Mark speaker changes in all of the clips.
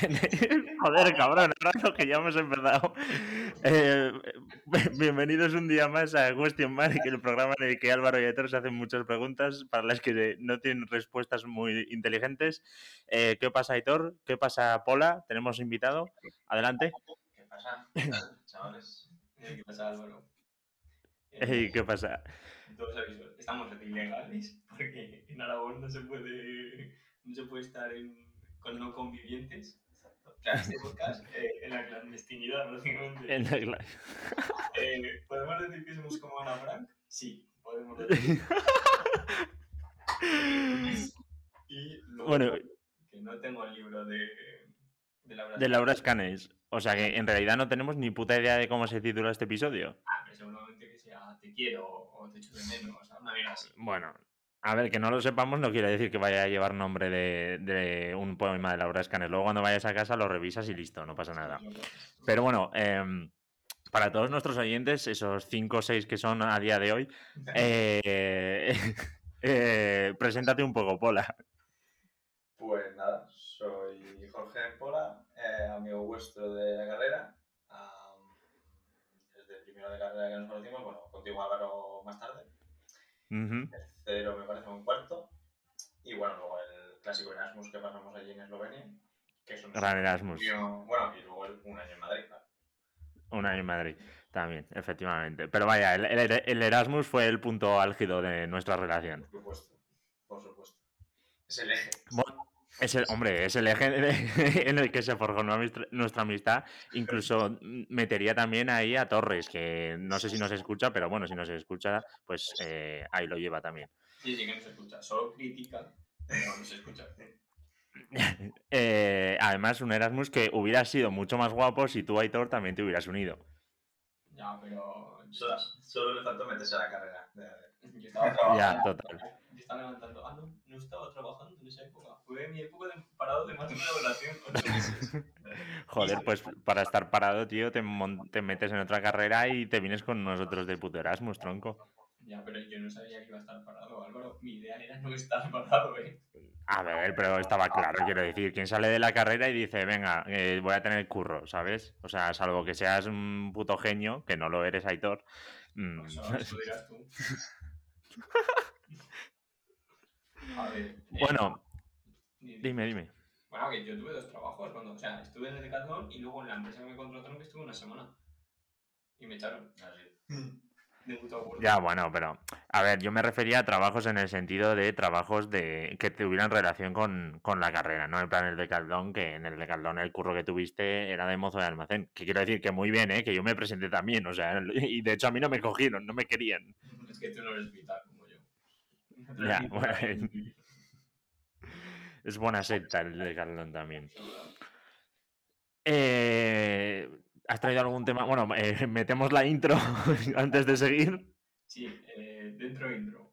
Speaker 1: Joder, cabrón, ahora que ya hemos empezado. Eh, bienvenidos un día más a Question Mark, el programa en el que Álvaro y Héctor se hacen muchas preguntas para las que no tienen respuestas muy inteligentes. Eh, ¿Qué pasa, Héctor? ¿Qué pasa, Pola? Tenemos invitado. Adelante.
Speaker 2: ¿Qué pasa, chavales? ¿Qué pasa, Álvaro?
Speaker 1: ¿Qué pasa?
Speaker 2: Todos estamos ilegales porque en Aragón no se puede, no se puede estar con no convivientes. Este podcast eh, en la clandestinidad, prácticamente. En la eh, ¿Podemos decir que somos como Ana Frank? Sí, podemos decir. y luego, bueno, que no tengo el libro de,
Speaker 1: de Laura, de Laura Scanes. O sea que en realidad no tenemos ni puta idea de cómo se titula este episodio.
Speaker 2: Ah, pero seguramente que sea Te quiero o Te echo de menos, o sea, una vida así.
Speaker 1: Bueno, a ver, que no lo sepamos no quiere decir que vaya a llevar nombre de, un poema de Laura Escanes. Luego cuando vayas a casa lo revisas y listo, no pasa nada. Pero bueno, em, para todos nuestros oyentes, esos cinco o seis que son a día de hoy, eh, eh, preséntate un poco, Pola.
Speaker 3: Pues nada, soy Jorge Pola, eh, amigo vuestro de la carrera. desde el primero de carrera que nos conocimos, bueno, contigo Álvaro más tarde. Tercero me parece un cuarto. Y bueno, luego el clásico Erasmus que pasamos allí en Eslovenia. Que es un
Speaker 1: Gran Erasmus.
Speaker 3: bueno, y luego un año en Madrid, claro.
Speaker 1: Un año en Madrid, también, efectivamente. Pero vaya, el, Erasmus fue el punto álgido de nuestra relación.
Speaker 3: Por supuesto, por supuesto. Es el eje.
Speaker 1: Es el, hombre, es el eje en el que se forjó nuestra amistad. Incluso metería también ahí a Torres, que no sé si nos escucha, pero bueno, si nos escucha, pues eh, ahí lo lleva también.
Speaker 2: Sí, sí que nos escucha. Solo critica, pero no nos escucha.
Speaker 1: Eh, además, un Erasmus que hubiera sido mucho más guapo si tú, Aitor, también te hubieras unido.
Speaker 2: Ya, pero...
Speaker 3: Solo, le faltó meterse a la carrera.
Speaker 2: Yo estaba trabajando.
Speaker 1: Ya, total.
Speaker 2: Yo estaba levantando. Ah, no, no estaba trabajando en esa época. Fue mi época de parado de una oración.
Speaker 1: Joder, pues para estar parado, tío, te, te, metes en otra carrera y te vienes con nosotros de puto Erasmus, tronco.
Speaker 2: Ya, pero yo no sabía que iba a estar parado, Álvaro. Mi idea era no estar parado, eh.
Speaker 1: A ver, pero estaba claro, quiero decir, quien sale de la carrera y dice, venga, eh, voy a tener curro, ¿sabes? O sea, salvo que seas un puto genio, que no lo eres, Aitor.
Speaker 2: Mm. Eso, dirás tú.
Speaker 1: Eh, bueno, dime, dime.
Speaker 2: Bueno, que yo tuve dos trabajos cuando, o sea, estuve en el Decathlon y luego en la empresa que me contrataron que estuve una semana. Y me echaron. Así.
Speaker 1: Ya, bueno, pero a ver, yo me refería a trabajos en el sentido de trabajos de que tuvieran relación con, la carrera, no en plan el de Caldón, que en el de Caldón el curro que tuviste era de mozo de almacén. Que quiero decir que muy bien, ¿eh? que yo me presenté también, o sea, y de hecho a mí no me cogieron, no me querían.
Speaker 2: Es que tú no eres vital como yo.
Speaker 1: Ya, bueno, es buena secta el de Caldón también. Eh, ¿Has traído algún tema? Bueno, eh, metemos la intro antes de seguir.
Speaker 2: Sí, eh, dentro intro.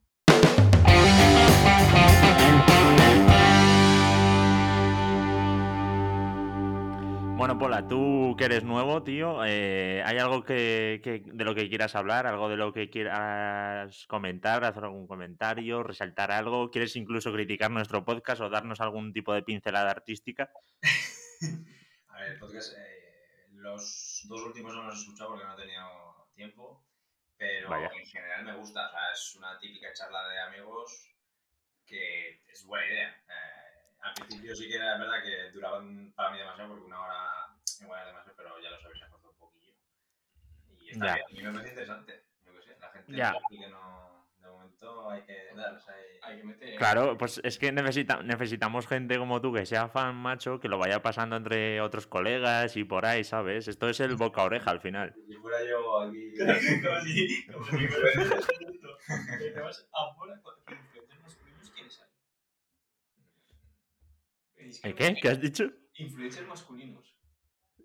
Speaker 1: Bueno, Pola, tú que eres nuevo, tío, eh, ¿hay algo que, de lo que quieras hablar? ¿Algo de lo que quieras comentar? ¿Hacer algún comentario? ¿Resaltar algo? ¿Quieres incluso criticar nuestro podcast o darnos algún tipo de pincelada artística?
Speaker 3: A ver, el podcast los dos últimos no los he escuchado porque no he tenido tiempo, pero en general me gusta. O sea, es una típica charla de amigos que es buena idea. Eh, al principio sí que era verdad que duraban para mí demasiado porque una hora igual era demasiado, pero ya lo sabéis, se cortado un poquillo. Y está bien. A mí me parece interesante. Yo que sé, la gente que no hay que hay, que meter.
Speaker 1: Claro, pues es que necesita, necesitamos gente como tú que sea fan, macho, que lo vaya pasando entre otros colegas y por ahí, ¿sabes? Esto es el boca oreja al final.
Speaker 3: Si fuera yo aquí.
Speaker 2: como si. Como si fuera ¿quiénes
Speaker 1: hay? ¿El qué? ¿Qué has dicho?
Speaker 2: Influencers masculinos.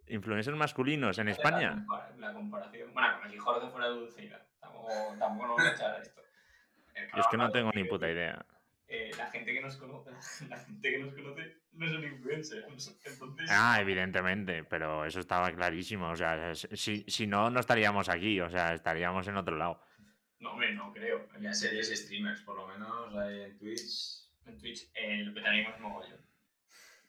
Speaker 1: ¿Influencers masculinos en España?
Speaker 2: La, comparación. Bueno, como si Jorge fuera Dulceida. Tampoco, tampoco nos vamos a echar esto
Speaker 1: es que no tengo ni puta idea.
Speaker 2: Eh, la, gente que nos conoce, la gente que nos conoce no son influencers. Entonces...
Speaker 1: Ah, evidentemente, pero eso estaba clarísimo. O sea, si, si no, no estaríamos aquí, o sea, estaríamos en otro lado.
Speaker 2: No, hombre, no creo.
Speaker 3: Había series streamers, por lo menos, ahí en Twitch.
Speaker 2: En Twitch, el lo petaríamos mogollón.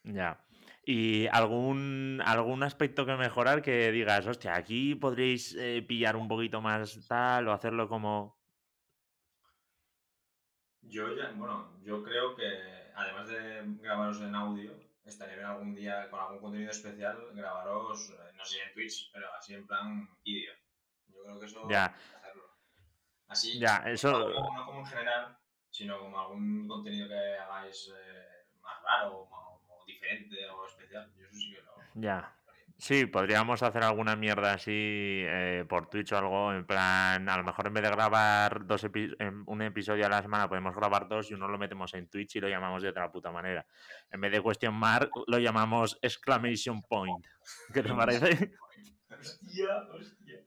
Speaker 1: Ya. ¿Y algún, algún aspecto que mejorar que digas, hostia, aquí podréis eh, pillar un poquito más tal o hacerlo como...
Speaker 3: Yo ya, bueno, yo creo que además de grabaros en audio, estaría bien algún día con algún contenido especial grabaros, eh, no sé en Twitch, pero así en plan vídeo. Yo creo que eso
Speaker 1: ya.
Speaker 3: hacerlo. Así,
Speaker 1: ya, eso...
Speaker 3: no, como en general, sino como algún contenido que hagáis eh, más raro o, diferente o especial. Yo eso sí que lo...
Speaker 1: Ya. Sí, podríamos hacer alguna mierda así eh, por Twitch o algo, en plan, a lo mejor en vez de grabar dos un episodio a la semana, podemos grabar dos y uno lo metemos en Twitch y lo llamamos de otra puta manera. En vez de question mark, lo llamamos exclamation point. ¿Qué te parece?
Speaker 2: Hostia, hostia.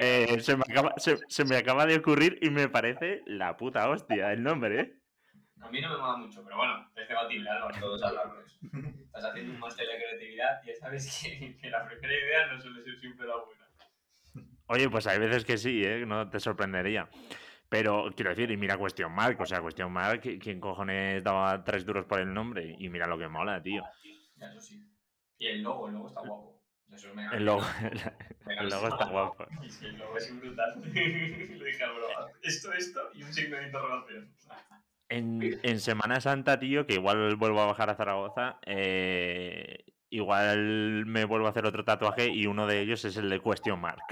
Speaker 1: Eh, se, me acaba, se, me acaba de ocurrir y me parece la puta hostia el nombre, ¿eh?
Speaker 2: A mí no me mola mucho, pero bueno, es debatible, Álvaro, todos hablamos. Estás haciendo un máster de creatividad y ya sabes que, la primera idea no suele ser siempre la buena.
Speaker 1: Oye, pues hay veces que sí, ¿eh? No te sorprendería. Pero quiero decir, y mira Cuestión Mark, o sea, Cuestión Mark, ¿quién cojones daba tres duros por el nombre? Y mira lo que mola, tío.
Speaker 2: Ya, eso sí. Y el logo, el logo está guapo. Eso es
Speaker 1: el logo, el logo está guapo.
Speaker 2: Sí, el logo es brutal. Le dije al bro, esto, esto y un signo de interrogación.
Speaker 1: En, Semana Santa, tío, que igual vuelvo a bajar a Zaragoza, eh, igual me vuelvo a hacer otro tatuaje y uno de ellos es el de Question Mark.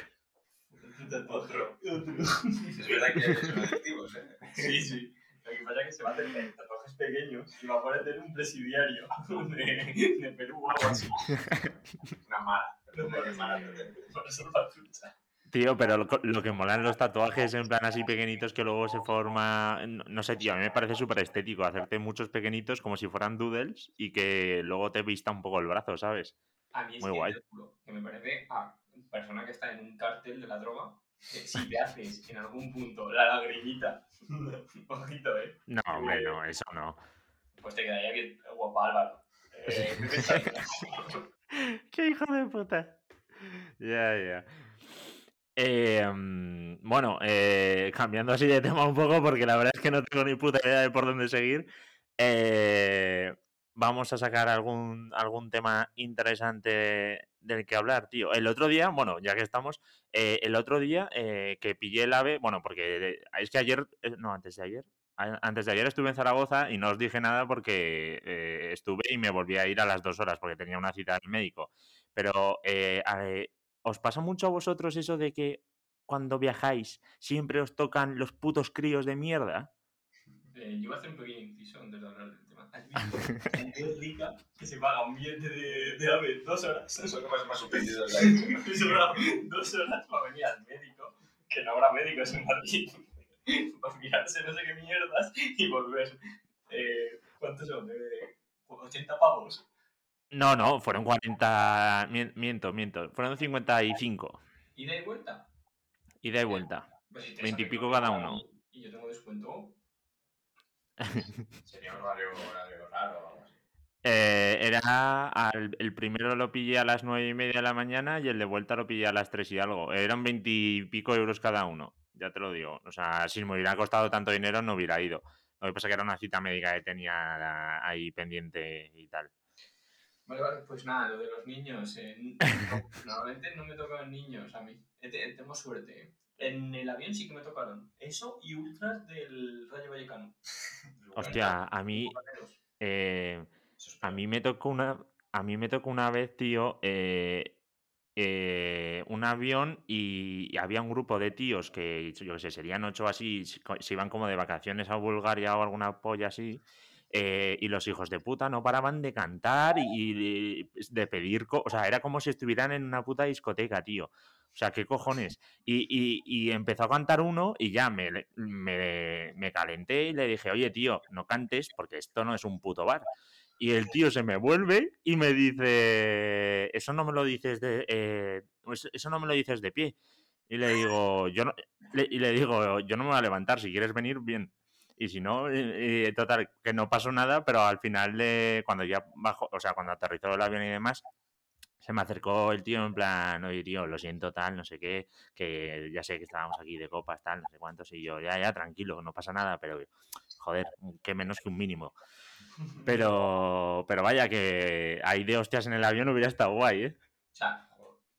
Speaker 2: Otro.
Speaker 3: Es verdad que son adictivos, ¿eh?
Speaker 2: Sí, sí. Lo que pasa es que se va a tener tatuajes pequeños y va a poder un presidiario de, de Perú o algo así. Una mala. Una mala. Por eso la trucha.
Speaker 1: Tío, pero lo, que molan los tatuajes en plan así pequeñitos que luego se forma. No, sé, tío, a mí me parece súper estético hacerte muchos pequeñitos como si fueran doodles y que luego te vista un poco el brazo, ¿sabes?
Speaker 2: A mí es Muy que guay. que me parece a persona que está en un cartel de la droga, que si te haces en algún punto la lagrimita, ojito, ¿eh?
Speaker 1: No, hombre, no, eso no.
Speaker 2: Pues te quedaría bien guapa, Álvaro. Eh,
Speaker 1: ¡Qué hijo de puta! Ya, ya. Em, bueno, eh, cambiando así de tema un poco, porque la verdad es que no tengo ni puta idea de por dónde seguir. Eh, vamos a sacar algún, algún tema interesante del que hablar, tío. El otro día, bueno, ya que estamos, eh, el otro día que pillé el ave, bueno, porque es que ayer, no, antes de ayer, antes de ayer estuve en Zaragoza y no os dije nada porque estuve y me volví a ir a las dos horas porque tenía una cita del médico. Pero ¿Os pasa mucho a vosotros eso de que cuando viajáis siempre os tocan los putos críos de mierda?
Speaker 2: Eh, yo voy a hacer un pequeño inciso antes de hablar del tema. ¿Has visto gente rica que se paga un billete de, de AVE dos horas?
Speaker 3: Eso que más, más suspendido
Speaker 2: dos horas para venir al médico, que no habrá médicos en Madrid, para mirarse no sé qué mierdas y volver. Eh, ¿Cuántos son? ¿De 80 pavos?
Speaker 1: No, no, fueron 40. Miento, miento. Fueron 55.
Speaker 2: ¿Ida y vuelta?
Speaker 1: Ida y vuelta. 20 pues y pico cada uno.
Speaker 2: ¿Y yo tengo descuento?
Speaker 3: Sería un horario, raro o algo así.
Speaker 1: Eh, era el primero lo pillé a las nueve y media de la mañana y el de vuelta lo pillé a las 3 y algo. Eran 20 y pico euros cada uno, ya te lo digo. O sea, si me hubiera costado tanto dinero no hubiera ido. Lo que pasa es que era una cita médica que tenía ahí pendiente y tal.
Speaker 2: Vale, vale, pues nada, lo de los niños. normalmente no me tocan niños a mí. Tengo suerte. En el avión sí que me tocaron. Eso y ultras del Rayo Vallecano.
Speaker 1: Hostia, a mí. Eh, a mí me tocó una. A mí me tocó una vez, tío. Eh, eh, un avión y, había un grupo de tíos que, yo qué sé, serían ocho así, se iban como de vacaciones a Bulgaria o alguna polla así, eh, y los hijos de puta no paraban de cantar y, pues, de, pedir, o sea, era como si estuvieran en una puta discoteca, tío. O sea, ¿qué cojones? Y, empezó a cantar uno y ya me, me, calenté y le dije, oye, tío, no cantes porque esto no es un puto bar. Y el tío se me vuelve y me dice, eso no me lo dices de, eh, eso no me lo dices de pie. Y le digo, yo no, y le digo, yo no me voy a levantar, si quieres venir, bien. Y si no, total, que no pasó nada, pero al final, de, cuando ya bajó, o sea, cuando aterrizó el avión y demás, se me acercó el tío en plan, oye, tío, lo siento, tal, no sé qué, que ya sé que estábamos aquí de copas, tal, no sé cuántos, y yo, ya, ya, tranquilo, no pasa nada, pero, joder, que menos que un mínimo. Pero, pero vaya, que ahí de hostias en el avión hubiera estado guay, ¿eh?
Speaker 2: O sea,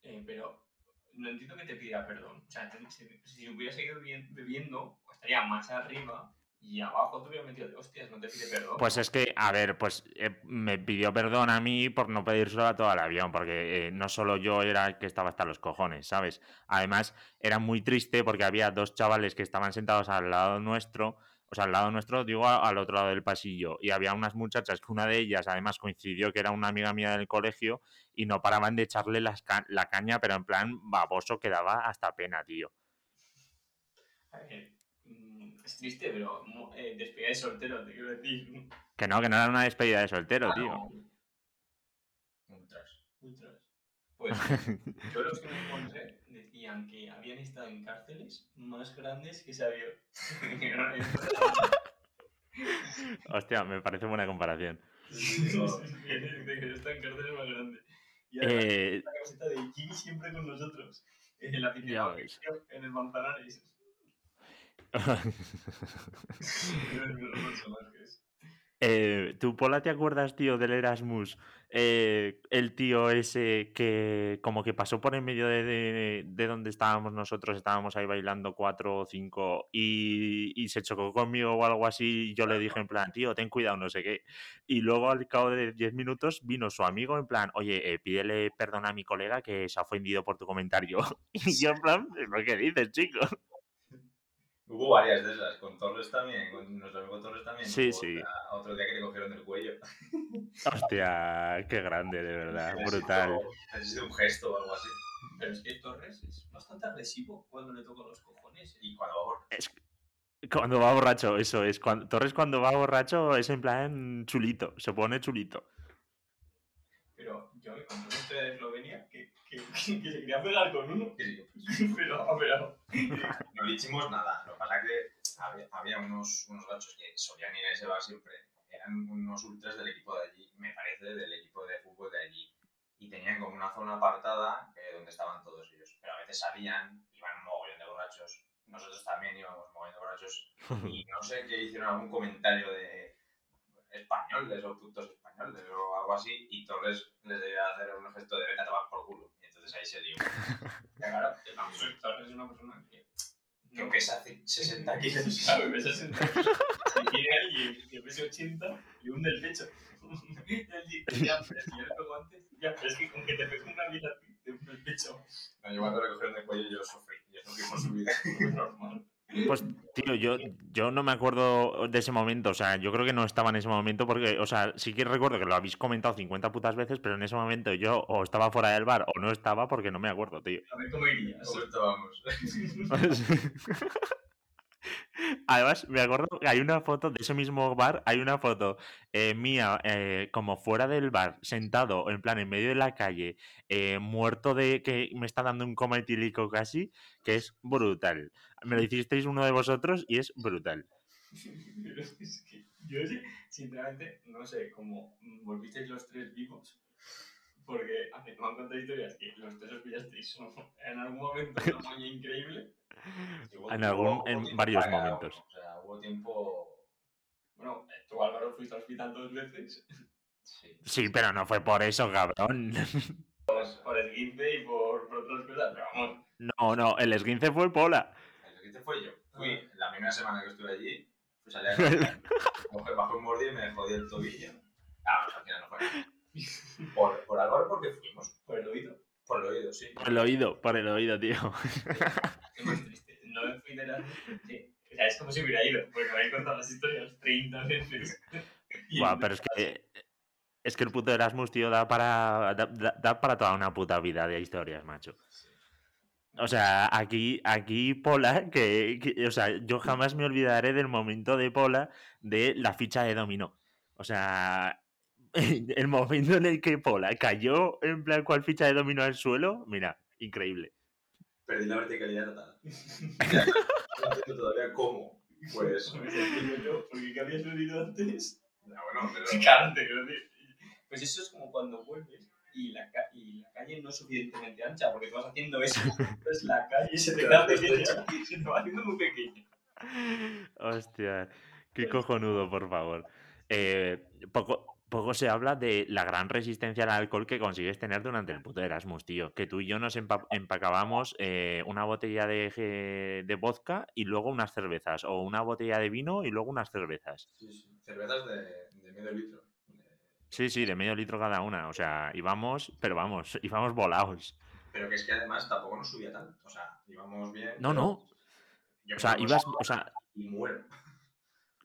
Speaker 2: eh, pero no entiendo que te pida perdón. O sea, si, si hubiera seguido bebiendo, estaría más arriba y abajo te hubiera metido de hostias, no te pide perdón.
Speaker 1: Pues es que, a ver, pues eh, me pidió perdón a mí por no pedírselo a todo el avión, porque eh, no solo yo era el que estaba hasta los cojones, ¿sabes? Además, era muy triste porque había dos chavales que estaban sentados al lado nuestro, o sea, al lado nuestro, digo, al otro lado del pasillo, y había unas muchachas que una de ellas, además, coincidió que era una amiga mía del colegio y no paraban de echarle la caña, pero en plan baboso que daba hasta pena, tío.
Speaker 2: A ver, es triste, pero eh, despedida de soltero, te quiero decir.
Speaker 1: Que no, que no era una despedida de soltero, ah, tío.
Speaker 2: Ultras. Ultras. Pues yo los que me encontré decían que habían estado en cárceles más grandes que avión.
Speaker 1: Hostia, me parece buena comparación.
Speaker 2: Sí, sí, que están en cárceles más grandes. Y además, eh... la camiseta de Jimmy siempre con nosotros. En la en el Manzanares.
Speaker 1: eh, ¿Tu Pola te acuerdas, tío, del Erasmus? Eh, el tío ese que como que pasó por en medio de, de, donde estábamos nosotros, estábamos ahí bailando cuatro o cinco y, y, se chocó conmigo o algo así y yo le dije en plan, tío, ten cuidado, no sé qué. Y luego al cabo de diez minutos vino su amigo en plan, oye, eh, pídele perdón a mi colega que se ha ofendido por tu comentario. Y yo en plan, ¿qué dices, chico?
Speaker 3: Hubo varias de esas, con Torres también, con nuestro amigo Torres también.
Speaker 1: Sí, sí.
Speaker 3: otro día que le cogieron del cuello.
Speaker 1: Hostia, qué grande, de verdad, brutal.
Speaker 3: Ha sido un gesto o algo así.
Speaker 2: Pero es que Torres es bastante agresivo cuando le tocan los cojones.
Speaker 3: Y cuando va borracho. Es...
Speaker 1: Cuando va borracho, eso es. Cuando... Torres cuando va borracho es en plan chulito, se pone chulito.
Speaker 2: Pero yo me conté una historia de Eslovenia que, que, que, se quería pegar con uno. pero, pero...
Speaker 3: No le hicimos nada pasa que había, había unos, unos gachos que solían ir a ese bar siempre, eran unos ultras del equipo de allí, me parece, del equipo de fútbol de allí. Y tenían como una zona apartada eh, donde estaban todos ellos. Pero a veces salían, iban un mogollón de borrachos. Nosotros también íbamos un mogollón de borrachos. Y no sé qué hicieron algún comentario de españoles o putos españoles o algo así. Y Torres les debía hacer un gesto de vete a tomar por culo. Y entonces ahí se dio.
Speaker 2: claro, Torres es una persona que
Speaker 3: que pesa 60 kilos.
Speaker 2: Claro, pesa 60 kilos. Y tiene alguien que pesa 80 y hunde el pecho. ya, pero si yo le pego antes, ya, pero es que con que te pegue una vida te hunde el pecho.
Speaker 3: No, yo cuando le cogieron el cuello yo sufrí. Yo sufrí por su vida. Es normal.
Speaker 1: Pues, tío, yo, yo no me acuerdo de ese momento. O sea, yo creo que no estaba en ese momento porque, o sea, sí que recuerdo que lo habéis comentado 50 putas veces, pero en ese momento yo o estaba fuera del bar o no estaba porque no me acuerdo, tío.
Speaker 2: A ver cómo irías.
Speaker 3: ¿Cómo estábamos?
Speaker 1: Además, me acuerdo que hay una foto de ese mismo bar, hay una foto eh, mía eh, como fuera del bar, sentado en plan en medio de la calle, eh, muerto de que me está dando un coma etílico casi, que es brutal. Me lo hicisteis uno de vosotros y es brutal.
Speaker 2: es que yo, sinceramente, no sé cómo volvisteis los tres vivos. Porque a mí me han contado historias que los tres os pillasteis en algún momento una maña increíble
Speaker 1: en, algún, en varios momentos.
Speaker 3: O sea, hubo tiempo.
Speaker 2: Bueno, tú Álvaro fuiste al hospital dos veces.
Speaker 3: Sí.
Speaker 1: sí, pero no fue por eso, cabrón.
Speaker 2: Pues por esguince y por, por otras cosas, pero vamos.
Speaker 1: No, no, el esguince fue Pola.
Speaker 3: Fue yo. Fui ah. la primera semana que estuve allí, fui a salir a bajé un mordido y me jodí el tobillo. Ah, pues al final no fue. Por, por Álvaro porque fuimos.
Speaker 2: Por el oído.
Speaker 3: Por el oído, sí.
Speaker 1: Por el oído, por el oído, tío.
Speaker 2: Es más triste. No me fui de la... Sí. O sea, es como si hubiera ido, porque me he contado las historias 30 veces.
Speaker 1: Buah, pero es que... Es que el puto Erasmus, tío, da para, da, para toda una puta vida de historias, macho. O sea, aquí, aquí Pola, que, que, o sea, yo jamás me olvidaré del momento de Pola de la ficha de dominó. O sea, el momento en el que Pola cayó en plan cual ficha de dominó al suelo, mira, increíble.
Speaker 3: Perdí la verticalidad total. no todavía cómo. Pues.
Speaker 2: porque ¿qué había sucedido antes?
Speaker 3: No, ah, bueno, pero.
Speaker 2: Claro, te. Pues eso es como cuando vuelves y la, y la calle no es suficientemente ancha, porque tú vas haciendo eso, pues la calle se te, da pequeña, se te va haciendo muy pequeña.
Speaker 1: Hostia. Qué cojonudo, por favor. Eh, poco, poco se habla de la gran resistencia al alcohol que consigues tener durante el puto Erasmus, tío. Que tú y yo nos empacábamos eh, una botella de, de, vodka y luego unas cervezas. O una botella de vino y luego unas cervezas.
Speaker 3: Sí, sí. Cervezas de, de medio litro.
Speaker 1: Sí, sí, de medio litro cada una. O sea, íbamos, pero vamos, íbamos volados.
Speaker 3: Pero que es que además tampoco nos subía tanto. O sea, íbamos bien.
Speaker 1: No, no. O sea, ibas. O sea,
Speaker 3: y muero.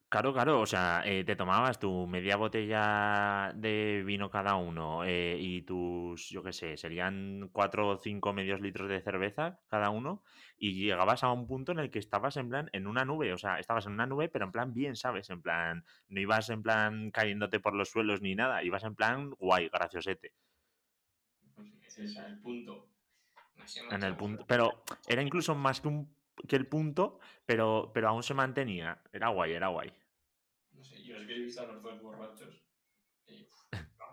Speaker 1: Claro, claro, o sea, eh, te tomabas tu media botella de vino cada uno eh, y tus, yo qué sé, serían cuatro o cinco medios litros de cerveza cada uno y llegabas a un punto en el que estabas en plan en una nube, o sea, estabas en una nube pero en plan bien, ¿sabes? En plan, no ibas en plan cayéndote por los suelos ni nada, ibas en plan guay, graciosete.
Speaker 2: Pues ese es el punto.
Speaker 1: En el punto, pero era incluso más que un que el punto, pero, pero aún se mantenía. Era guay, era guay.
Speaker 2: No sé, yo es que he visto a los dos borrachos. Y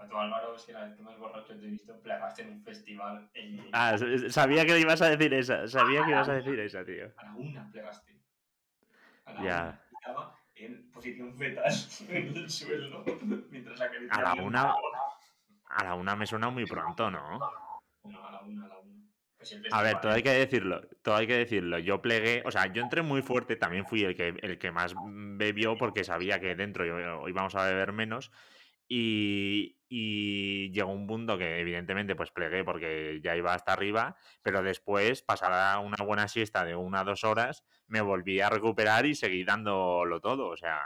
Speaker 2: todo Álvaro es que la vez que más borrachos te he visto plegaste en un festival. En...
Speaker 1: Ah, sabía que ibas a decir esa. Sabía que ibas a decir esa, tío.
Speaker 2: A la una plegaste. A
Speaker 1: la ya. una.
Speaker 2: Estaba en posición fetal en el suelo mientras la
Speaker 1: A la una. A la una me suena muy pronto, ¿no?
Speaker 2: No, a la una, a la una.
Speaker 1: A ver, todo hay que decirlo, todo hay que decirlo. Yo plegué, o sea, yo entré muy fuerte, también fui el que, el que más bebió porque sabía que dentro íbamos a beber menos. Y, y, llegó un punto que evidentemente pues plegué porque ya iba hasta arriba, pero después, pasada una buena siesta de una o dos horas, me volví a recuperar y seguí dándolo todo, o sea...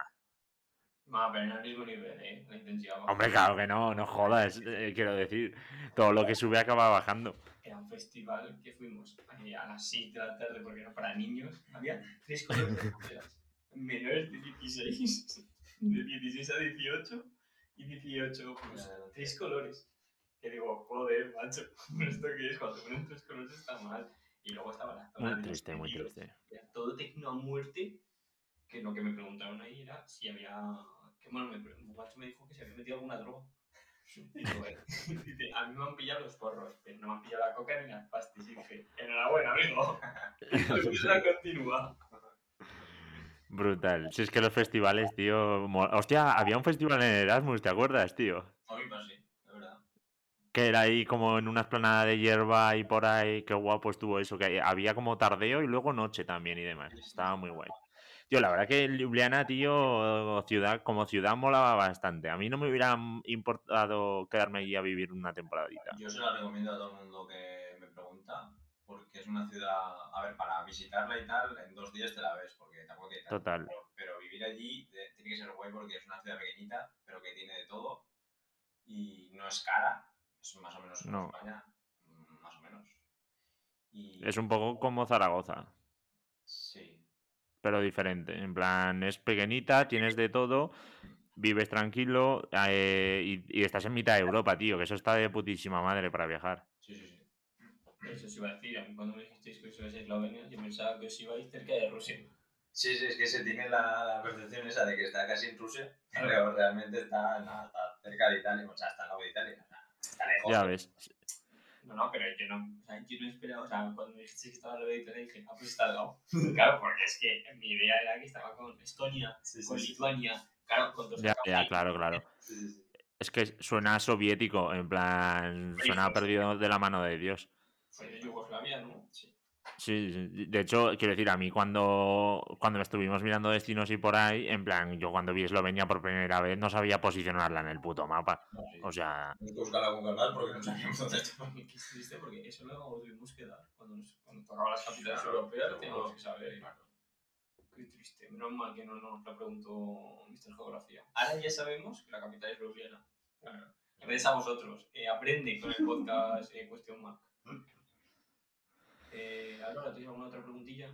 Speaker 2: No, pero no el mismo nivel, ¿eh? La intensidad.
Speaker 1: Hombre, claro que no, no jodas, eh, quiero decir. Todo lo que sube acaba bajando
Speaker 2: era un festival que fuimos a las 7 de la tarde porque era para niños. Había tres colores de menores de 16, de 16 a 18 y 18, pues tres colores. Que digo, joder, macho, ¿esto qué es? Cuando ponen tres colores está mal. Y luego estaba la zona
Speaker 1: muy triste, muy triste.
Speaker 2: Era todo tecno a muerte, que lo que me preguntaron ahí era si había... Que bueno, me, macho me dijo que se había metido alguna droga. a mí me han pillado los porros, pero no me han pillado la coca ni las pastis. Y dije, enhorabuena, amigo. La continúa.
Speaker 1: Brutal. Si es que los festivales, tío. Hostia, había un festival en Erasmus, ¿te acuerdas, tío?
Speaker 3: A mí sí, de verdad.
Speaker 1: Que era ahí como en una esplanada de hierba y por ahí. Qué guapo estuvo eso. Que había como tardeo y luego noche también y demás. Estaba muy guay. Tío, la verdad que Ljubljana, tío, ciudad, como ciudad molaba bastante. A mí no me hubiera importado quedarme allí a vivir una temporadita.
Speaker 3: Yo se la recomiendo a todo el mundo que me pregunta, porque es una ciudad, a ver, para visitarla y tal, en dos días te la ves, porque tampoco hay
Speaker 1: Total.
Speaker 3: Pero, vivir allí tiene que ser guay porque es una ciudad pequeñita, pero que tiene de todo y no es cara. Es más o menos como España, mm, más o menos.
Speaker 1: Es un poco como Zaragoza.
Speaker 3: Sí,
Speaker 1: pero diferente. En plan, es pequeñita, tienes de todo, vives tranquilo eh, y, estás en mitad de Europa, tío, que eso está de putísima madre para viajar.
Speaker 2: Sí, sí, sí. Eso se iba a decir, a mí cuando me dijisteis que os ibais a Eslovenia, yo pensaba que os ibais cerca de Rusia.
Speaker 3: Sí, sí, es que se tiene la, percepción esa de que está casi en Rusia, pero realmente está, está cerca de Italia, o sea, está al lado de Italia, está lejos.
Speaker 1: Ya ves.
Speaker 2: No, no, pero yo no, o sea, yo no esperaba, o sea, cuando me dijiste que estaba lo de Italia dije, ah, pues está al lado. claro, porque es que mi idea era que estaba con Estonia, con Lituania, claro, con dos
Speaker 1: Ya, ya, claro, claro. Es que suena soviético, en plan, suena perdido de la mano de Dios.
Speaker 2: Fue de Yugoslavia, ¿no? Sí.
Speaker 1: Sí, de hecho, quiero decir, a mí cuando, cuando estuvimos mirando destinos y por ahí, en plan, yo cuando vi Eslovenia por primera vez no sabía posicionarla en el puto mapa. O sea...
Speaker 3: Hay que buscarla con canal porque no sabíamos dónde
Speaker 2: estaba. Qué triste, porque eso lo tuvimos que dar. Cuando, nos, cuando tocaba las capitales europeas lo teníamos que saber. Qué triste. Menos mal que no nos lo preguntó Mr. Geografía. Ahora ya sabemos que la capital es Ljubljana. Gracias a vosotros. Eh, aprende con el podcast eh, Cuestión Mark. Eh, ¿tienes alguna otra preguntilla?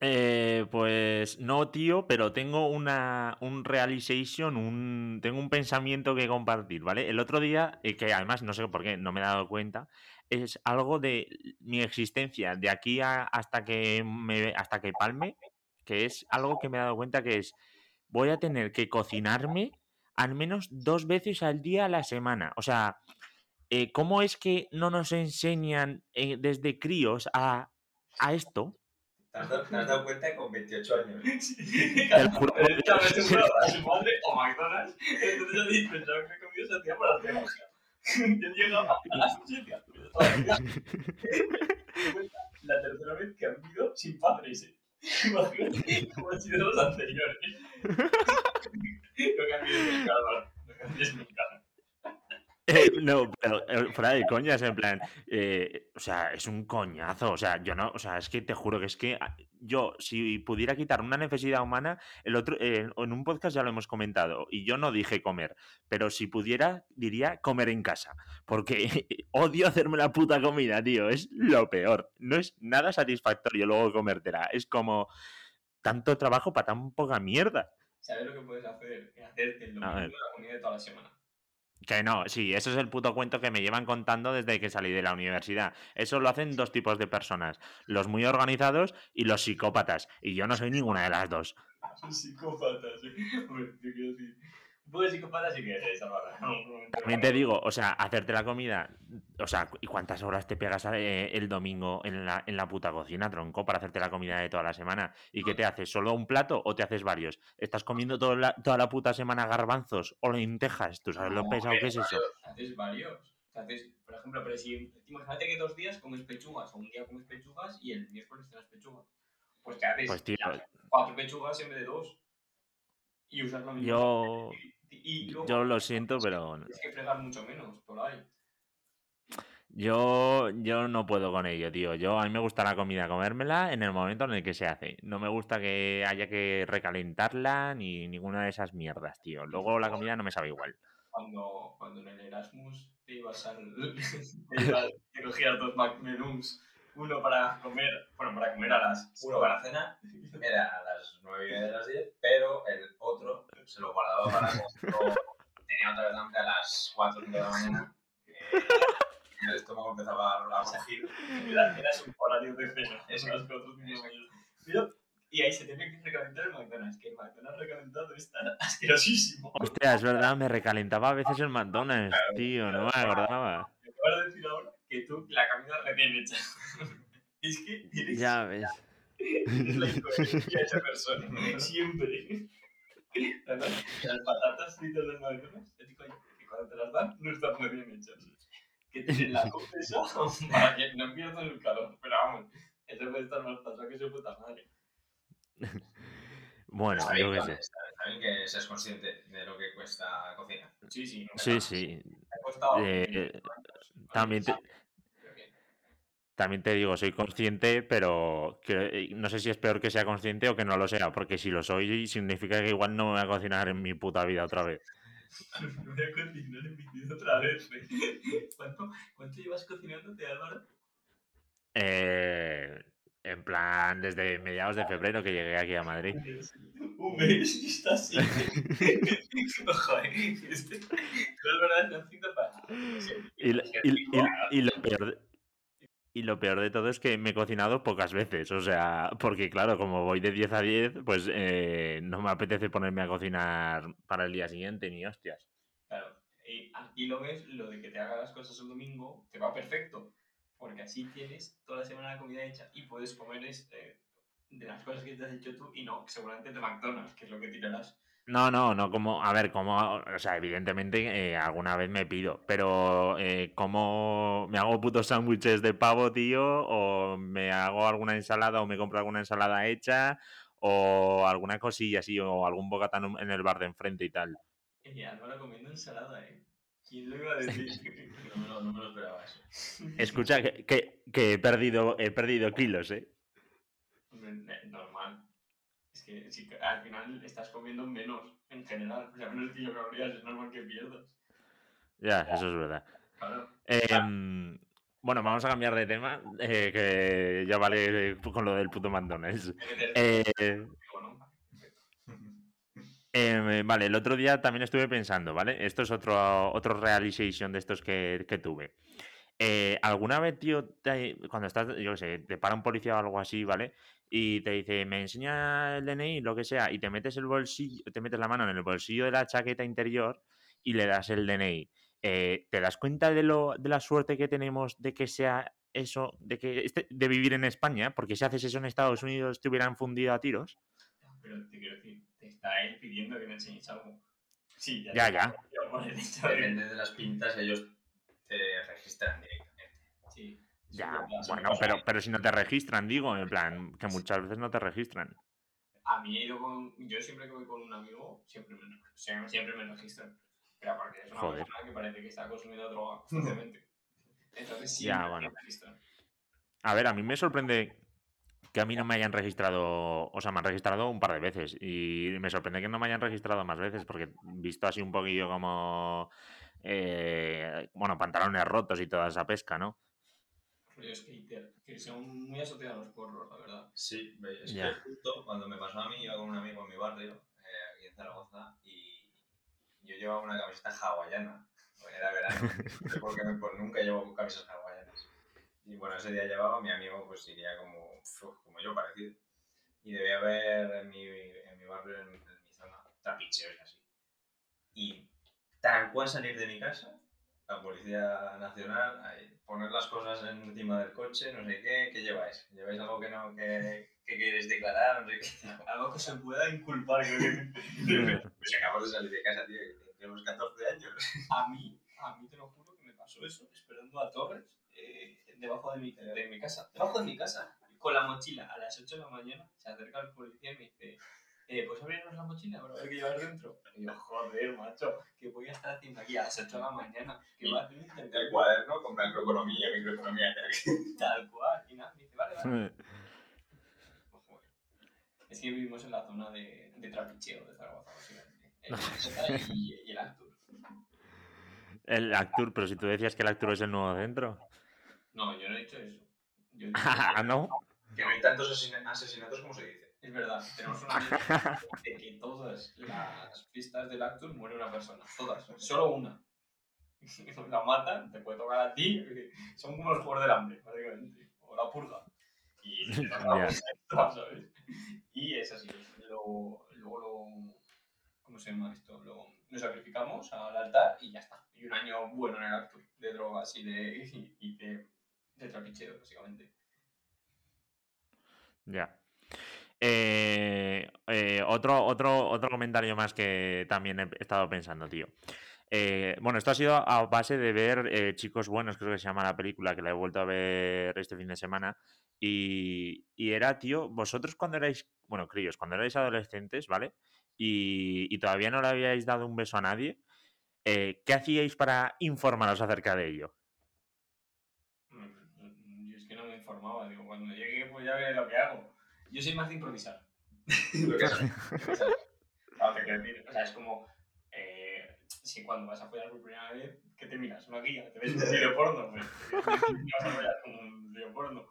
Speaker 1: Eh, pues no, tío, pero tengo una, un realization, un, tengo un pensamiento que compartir, ¿vale? El otro día, eh, que además no sé por qué, no me he dado cuenta, es algo de mi existencia de aquí hasta que me, hasta que palme, que es algo que me he dado cuenta que es voy a tener que cocinarme al menos dos veces al día a la semana. O sea, eh, ¿cómo es que no nos enseñan eh, desde críos a, esto?
Speaker 3: ¿Te has, dado, ¿Te has dado cuenta con 28 años?
Speaker 2: Sí, claro, pero esta vez seguro a su madre o McDonald's. Entonces yo dije, que para Yo llegaba a las 7 La tercera vez que han ido sin padres, ¿eh? Imagínate cómo han sido los anteriores. Cambies mi cara, no cambies mi cara.
Speaker 1: Eh, no, pero eh, fuera de coñas, en plan, eh, o sea, es un coñazo, o sea, yo no, o sea, es que te juro que es que ah, yo, si pudiera quitar una necesidad humana, el otro, en un podcast ya lo hemos comentado, y yo no dije comer, pero si pudiera, diría comer en casa, porque odio hacerme la puta comida, tío, es lo peor, no es nada satisfactorio luego comértela, es como tanto trabajo para tan poca mierda.
Speaker 2: ¿Sabes lo que puedes hacer? Hacerte el domingo la comida de toda la semana.
Speaker 1: Que no, sí, eso es el puto cuento que me llevan contando desde que salí de la universidad. Eso lo hacen dos tipos de personas, los muy organizados y los psicópatas. Y yo no soy ninguna de las dos.
Speaker 2: Psicópatas, ¿eh? Te quiero decir. De psicópata sí que no, no,
Speaker 1: También te digo, o sea, hacerte la comida, o sea, ¿y cuántas horas te pegas eh, el domingo en la, en la puta cocina, tronco, para hacerte la comida de toda la semana? ¿Y qué te haces? ¿Solo un plato o te haces varios? ¿Estás comiendo toda la, toda la puta semana garbanzos o lentejas? ¿Tú sabes lo pesado que es eso?
Speaker 2: Haces varios. Haces, por ejemplo, pero si imagínate que dos días comes pechugas, o un día comes pechugas y el miércoles te las pechugas. Pues te haces
Speaker 1: Pues tío,
Speaker 2: cuatro pechugas en vez de dos. Y usas la misma.
Speaker 1: yo,
Speaker 2: Y, y luego
Speaker 1: yo lo siento, pero
Speaker 2: Tienes que fregar mucho menos por ahí.
Speaker 1: Yo, yo no puedo con ello, tío. Yo, a mí me gusta la comida, comérmela en el momento en el que se hace. No me gusta que haya que recalentarla ni ninguna de esas mierdas, tío. Luego la comida no me sabe igual.
Speaker 2: Cuando, cuando en el Erasmus te ibas al. te, ibas, cogías dos Mac menús. Uno para comer, bueno, para comer a las.
Speaker 3: Uno para cena era a las 9 y media de las 10, pero el otro se lo guardaba para cuando tenía otra vez hambre a las 4 de la mañana. que el estómago empezaba a rugir.
Speaker 2: Era, era su horario de cena. Eso las que otros niños mayores. Pero, y ahí se tiene que recalentar el McDonald's. Que el McDonald's recalentado es tan asquerosísimo.
Speaker 1: Hostia, es verdad, me recalentaba a veces el McDonald's, tío, no me acordaba.
Speaker 2: Me acabas de decir ahora que tú la comida recién hecha. es que tienes
Speaker 1: Ya ves.
Speaker 2: es la incoherencia de esa persona. Siempre. Además, las patatas fritas del McDonald's, te digo yo, que cuando te las dan no están muy bien hechas. Que tienen la confesa para que no pierdan el calor. Pero vamos, eso puede estar más pasado que su puta madre.
Speaker 1: Bueno,
Speaker 3: Está
Speaker 1: yo
Speaker 3: bien,
Speaker 1: qué sé.
Speaker 3: está, está bien que seas consciente de lo que cuesta cocinar.
Speaker 2: Sí, sí. no
Speaker 1: Sí, sí.
Speaker 2: Ha costado.
Speaker 1: Eh,
Speaker 2: 500 euros.
Speaker 1: también te-. También te digo, soy consciente, pero que, no sé si es peor que sea consciente o que no lo sea, porque si lo soy, significa que igual no me voy a cocinar en mi puta vida otra vez.
Speaker 2: Me voy a cocinar en mi vida otra vez. ¿eh? ¿Cuánto, ¿Cuánto llevas cocinándote, Álvaro?
Speaker 1: Eh, en plan, desde mediados de febrero que llegué aquí a Madrid.
Speaker 2: Un mes y está así. Joder, este. Es verdad, cita para.
Speaker 1: Y, y- y- y lo peor y lo peor de todo es que me he cocinado pocas veces. O sea, porque claro, como voy de 10 a 10, pues eh, no me apetece ponerme a cocinar para el día siguiente, ni hostias.
Speaker 2: Claro, y aquí lo ves, lo de que te haga las cosas un domingo, te va perfecto. Porque así tienes toda la semana la comida hecha y puedes comer este, de las cosas que te has hecho tú y no, seguramente de McDonald's, que es lo que tirarás.
Speaker 1: No, no, no como, a ver, como, o sea, evidentemente eh, alguna vez me pido, pero eh, como me hago putos sándwiches de pavo, tío, o me hago alguna ensalada o me compro alguna ensalada hecha, o alguna cosilla así, o algún bocatán en el bar de enfrente y tal.
Speaker 2: Y Álvaro comiendo ensalada, ¿eh? ¿Quién lo iba a decir?
Speaker 3: No me lo, no me lo esperaba eso.
Speaker 1: Escucha, que, que, que he perdido, he perdido kilos, ¿eh?
Speaker 2: Eh, Normal. Que si al final estás comiendo menos en general. O sea, menos kilocalorías, es normal que pierdas.
Speaker 1: Ya, eso es verdad.
Speaker 2: Claro.
Speaker 1: Em, bueno, vamos a cambiar de tema, eh, que ya vale con lo del puto McDonald's.
Speaker 2: Eh,
Speaker 1: Eh, Eh, vale, el otro día también estuve pensando, ¿vale? Esto es otro, otro realization de estos que, que tuve. Eh, ¿Alguna vez, tío, te- cuando estás, yo qué sé, te para un policía o algo así, ¿vale? Y te dice, me enseña el DNI, lo que sea, y te metes el bolsillo, te metes la mano en el bolsillo de la chaqueta interior y le das el DNI. eh, ¿te das cuenta de, lo, de la suerte que tenemos de que sea eso, de que este, de vivir en España? Porque si haces eso en Estados Unidos te hubieran fundido a tiros.
Speaker 2: Pero te quiero decir, te está él pidiendo que me enseñes algo. Sí,
Speaker 1: ya, ya.
Speaker 3: Depende de las pintas, ellos te registran directamente.
Speaker 2: Sí.
Speaker 1: Ya, bueno, pero, pero si no te registran, digo, en plan, que muchas veces no te registran.
Speaker 2: A mí he ido con. Yo siempre que voy con un amigo, siempre me, siempre me registran. Pero porque es una persona que parece que está consumiendo droga constantemente. Entonces siempre ya, bueno. me registran.
Speaker 1: A ver, a mí me sorprende que a mí no me hayan registrado, o sea, me han registrado un par de veces y me sorprende que no me hayan registrado más veces porque visto así un poquillo como, eh, bueno, pantalones rotos y toda esa pesca, ¿no?
Speaker 2: skater, que son muy asociados los porros, la verdad.
Speaker 3: Sí, es que justo cuando me pasó a mí, iba con un amigo en mi barrio, eh, aquí en Zaragoza, y yo llevaba una camiseta hawaiana. Era verano, no sé por qué pues nunca llevo camisas hawaianas. Y bueno, ese día llevaba, mi amigo pues iría como, como yo parecido. Y debía haber en mi, en mi barrio, en, en mi zona, trapicheos y así. Y tal cual salir de mi casa, la Policía Nacional, poner las cosas encima del coche, no sé qué, ¿qué lleváis? ¿Lleváis algo que no, que, que queréis declarar? No sé qué.
Speaker 2: Algo que se pueda inculpar, creo que...
Speaker 3: pues acabamos de salir de casa, tío, tenemos 14 años.
Speaker 2: A mí, a mí te lo juro que me pasó eso, esperando a Torres, eh, debajo de mi, de mi casa, debajo de mi casa, con la mochila, a las 8 de la mañana, se acerca el policía y me dice eh, ¿puedes abrirnos la mochila para ver qué llevas dentro? Y yo, joder, macho, ¿qué voy a estar haciendo aquí a las 8 de la mañana? ¿Qué va a hacer?
Speaker 3: El cuaderno con macroeconomía, microeconomía.
Speaker 2: Tal cual. Y nada, me dice, vale, vale. Pues, es que vivimos en la zona de, de trapicheo de Zaragoza, básicamente. El y, y el Actur.
Speaker 1: El Actur, pero si tú decías que el Actur es el nuevo centro.
Speaker 2: No, yo no he dicho eso.
Speaker 1: Yo ah, ¿no?
Speaker 3: Que no hay tantos asesinatos como se dice.
Speaker 2: Es verdad, tenemos una de que todas las pistas del Actus muere una persona. Todas, solo una. La matan, te puede tocar a ti. Son como los juegos del hambre, básicamente. O la purga. Y, ¿sabes? y es así. Luego, luego lo. ¿Cómo se llama esto? Lo, sacrificamos al altar y ya está. Y un año bueno en el Actus de drogas y de, y, de, de trapicheo, básicamente.
Speaker 1: Ya. Eh, eh, otro, otro, otro comentario más que también he estado pensando, tío. Eh, bueno, esto ha sido a base de ver Chicos Buenos, creo que se llama la película, que la he vuelto a ver este fin de semana. Y, era, tío, vosotros cuando erais, bueno, críos, cuando erais adolescentes, ¿vale? Y, todavía no le habíais dado un beso a nadie, ¿qué hacíais para informaros acerca de ello?
Speaker 2: Yo es que no me informaba, digo, cuando llegue pues ya veré lo que hago. Yo soy más de improvisar. Lo que o sea, es como eh, si cuando vas a follar por primera vez, ¿qué te miras? ¿Una guía? ¿Te ves un video porno? Pues, vas a follar con un video porno.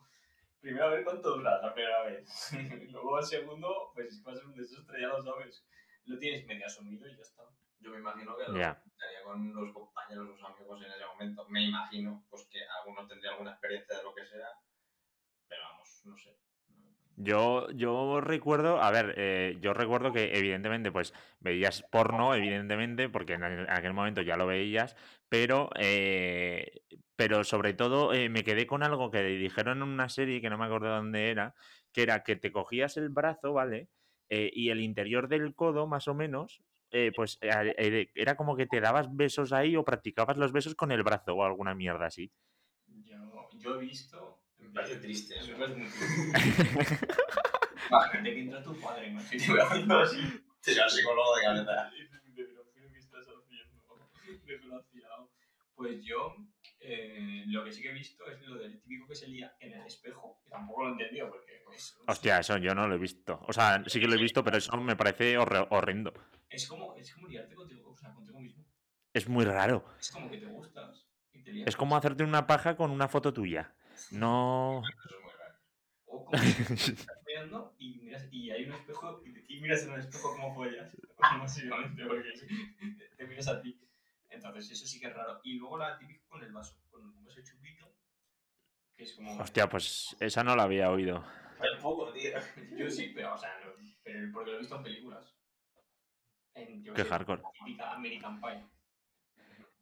Speaker 2: Primero a ver cuánto dura la primera vez. Luego el segundo, pues es que va a ser un desastre, ya lo sabes. Lo tienes medio asumido y ya está.
Speaker 3: Yo me imagino que lo yeah. con los compañeros, los amigos en ese momento. Me imagino pues que alguno tendría alguna experiencia de lo que sea. Pero vamos, no sé.
Speaker 1: Yo, yo recuerdo, a ver, eh, yo recuerdo que evidentemente pues veías porno, evidentemente, porque en aquel momento ya lo veías, pero, eh, pero sobre todo eh, me quedé con algo que dijeron en una serie que no me acuerdo dónde era, que era que te cogías el brazo, ¿vale? y el interior del codo, más o menos, pues era como que te dabas besos ahí o practicabas los besos con el brazo o alguna mierda así.
Speaker 2: Yo, yo he visto
Speaker 3: me parece triste. Eso es muy
Speaker 2: triste. Imagínate que entra tu padre. Si te voy haciendo así.
Speaker 3: Te el psicólogo de cabeza.
Speaker 2: ¿Qué estás haciendo? Desgraciado. Pues yo, eh, lo que sí que he visto es lo del típico que se lía en el espejo, que tampoco lo he entendido porque... Pues,
Speaker 1: Hostia, eso yo no lo he visto. O sea, sí que lo he visto, pero eso me parece horrendo.
Speaker 2: Es como, es como liarte contigo, o sea, contigo mismo.
Speaker 1: Es muy raro.
Speaker 2: Es como que te gustas. Y te
Speaker 1: lías es como hacerte una paja con una foto tuya. No.
Speaker 2: O como estás mirando y, miras, y hay un espejo y, miras en el espejo como follas. Básicamente, porque te miras a ti. Entonces, eso sí que es raro. Y luego la típica con el vaso, con un vaso chupito. Que es como.
Speaker 1: Hostia, pues esa no la había oído.
Speaker 2: Tampoco, tío. Yo sí, pero, o sea, no, pero porque lo he visto en películas. En,
Speaker 1: Qué hardcore.
Speaker 2: típica American Pie.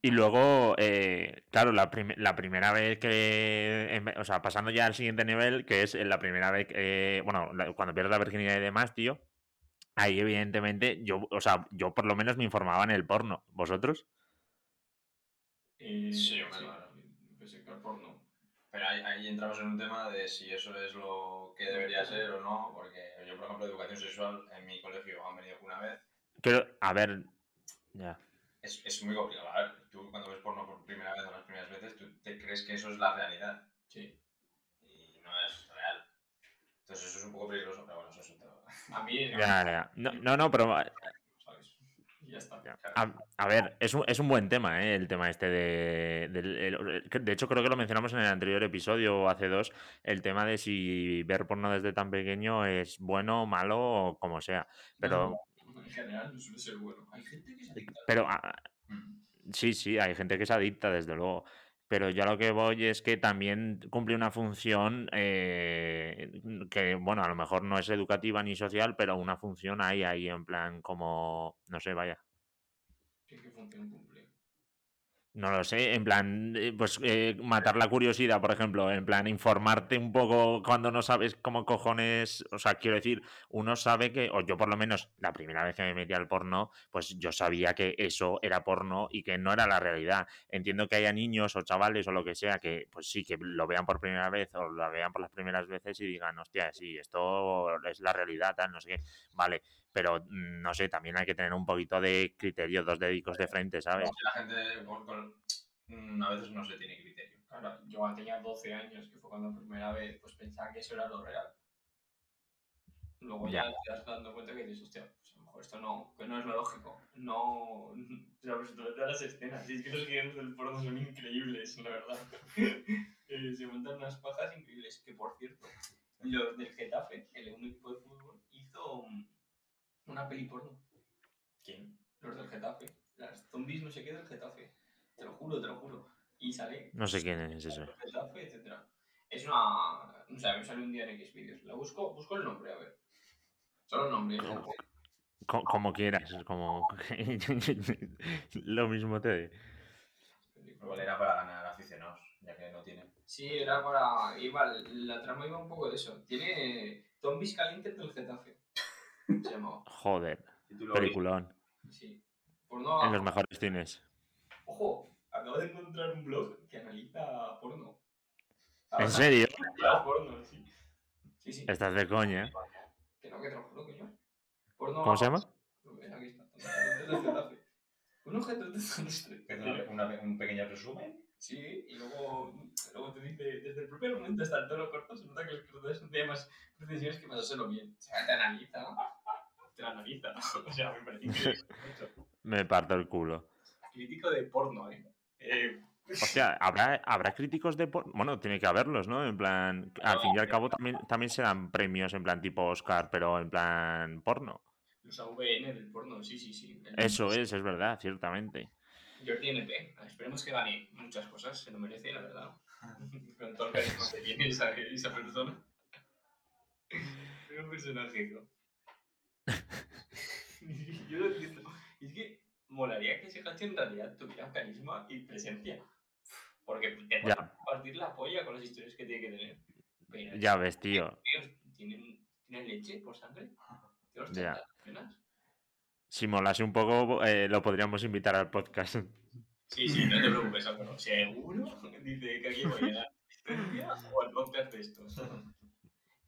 Speaker 1: Y luego, eh, claro, la, la, primera vez que. O sea, pasando ya al siguiente nivel, que es la primera vez que. bueno, cuando pierdes la virginidad y demás, tío. Ahí, evidentemente, yo, o sea, yo por lo menos me informaba en el porno. ¿Vosotros?
Speaker 2: Eh, sí, claro. Pues el porno.
Speaker 3: Pero ahí, ahí, entramos en un tema de si eso es lo que debería ser o no, porque yo, por ejemplo, educación sexual en mi colegio han venido una vez.
Speaker 1: Pero, a ver, ya
Speaker 3: es, es, muy complicado. A ver, tú cuando ves porno por primera vez o las primeras veces, tú te crees que eso es la realidad.
Speaker 2: Sí.
Speaker 3: Y no es real. Entonces eso es un poco peligroso, pero bueno, eso es un tema.
Speaker 2: A mí...
Speaker 1: Ya, ya. No, no, no, pero...
Speaker 2: ¿Sabes? Ya está.
Speaker 1: A, a, ver, es un, es un buen tema, ¿eh? El tema este de... De, de hecho, creo que lo mencionamos en el anterior episodio, hace dos, el tema de si ver porno desde tan pequeño es bueno, malo o como sea. Pero...
Speaker 2: No, general no suele ser bueno. Hay gente que se adicta.
Speaker 1: Pero ah, sí, sí, hay gente que se adicta, desde luego. Pero yo lo que voy es que también cumple una función eh, que, bueno, a lo mejor no es educativa ni social, pero una función hay ahí en plan como, no sé, vaya.
Speaker 2: ¿Qué, qué función cumple?
Speaker 1: No lo sé, en plan, eh, pues eh, matar la curiosidad, por ejemplo, en plan, informarte un poco cuando no sabes cómo cojones, o sea, quiero decir, uno sabe que, o yo por lo menos, la primera vez que me metí al porno, pues yo sabía que eso era porno y que no era la realidad. Entiendo que haya niños o chavales o lo que sea que, pues sí, que lo vean por primera vez o lo vean por las primeras veces y digan, hostia, sí, esto es la realidad, tal, no sé qué, vale, pero mm, no sé, también hay que tener un poquito de criterio, dos dedicos de frente, ¿sabes?
Speaker 3: La gente mm, a veces no se tiene criterio.
Speaker 2: Claro, yo tenía 12 años, que fue cuando por primera vez pues pensaba que eso era lo real. Luego ya, te vas dando cuenta que dices, hostia, pues a lo mejor esto no, que no es lo lógico. No, sabes, todas las escenas, y es que los guiones del porno son increíbles, la verdad. Eh, se montan unas pajas increíbles, que por cierto, los del Getafe, el equipo de fútbol, hizo una peli porno.
Speaker 3: ¿Quién?
Speaker 2: Los del Getafe. Las zombies no sé qué del Getafe. Te lo juro, te lo juro. Y sale.
Speaker 1: No sé quién es eso.
Speaker 2: Getafe, etc. Es una. No sé, me sale un día en X vídeos. La busco, busco el nombre, a ver. Solo el nombre.
Speaker 1: Como, como quieras, como. lo mismo te.
Speaker 3: Igual era para ganar aficionados, ya que no tiene.
Speaker 2: Sí, era para. Iba, la trama iba un poco de eso. Tiene zombies calientes del Getafe.
Speaker 1: Joder, peliculón.
Speaker 2: Sí.
Speaker 1: En los mejores cines.
Speaker 2: Ojo, acabo de encontrar un blog que analiza porno.
Speaker 1: ¿En serio?
Speaker 2: porno, sí. Sí, sí.
Speaker 1: Estás de coña.
Speaker 2: Que no, que te lo juro, coño. Porno
Speaker 1: ¿Cómo se llama?
Speaker 2: Aquí está. Un objeto.
Speaker 3: ¿Un pequeño resumen?
Speaker 2: Sí, y luego, luego te dice, desde el primer momento hasta el tono corto, se nota que los cortadores tienen más precisiones que más hacerlo bien. O sea, te analiza, Te analiza. O sea, me parece increíble.
Speaker 1: me parto el culo.
Speaker 2: Crítico de porno, ¿eh? eh
Speaker 1: o sea, ¿habrá, ¿habrá críticos de porno? Bueno, tiene que haberlos, ¿no? En plan, al fin y al cabo también, también se dan premios en plan tipo Oscar, pero en plan porno.
Speaker 2: Los AVN del porno, sí, sí, sí.
Speaker 1: Eso es, es verdad, ciertamente.
Speaker 2: Jordi NP. Esperemos que gane muchas cosas, se lo merece, la verdad. Con todo el que tiene esa, esa persona. Es un personaje, ¿no? Yo lo entiendo. Es que molaría que ese gacho en realidad tuviera carisma y presencia. Porque te puede partir la polla con las historias que tiene que tener. Pero,
Speaker 1: ya ves, tío.
Speaker 2: ¿Tienen, ¿Tienen leche por sangre?
Speaker 1: Ya. Si molase un poco, eh, lo podríamos invitar al podcast.
Speaker 2: Sí, sí, no te preocupes, pero seguro dice que aquí voy a dar o al podcast de estos.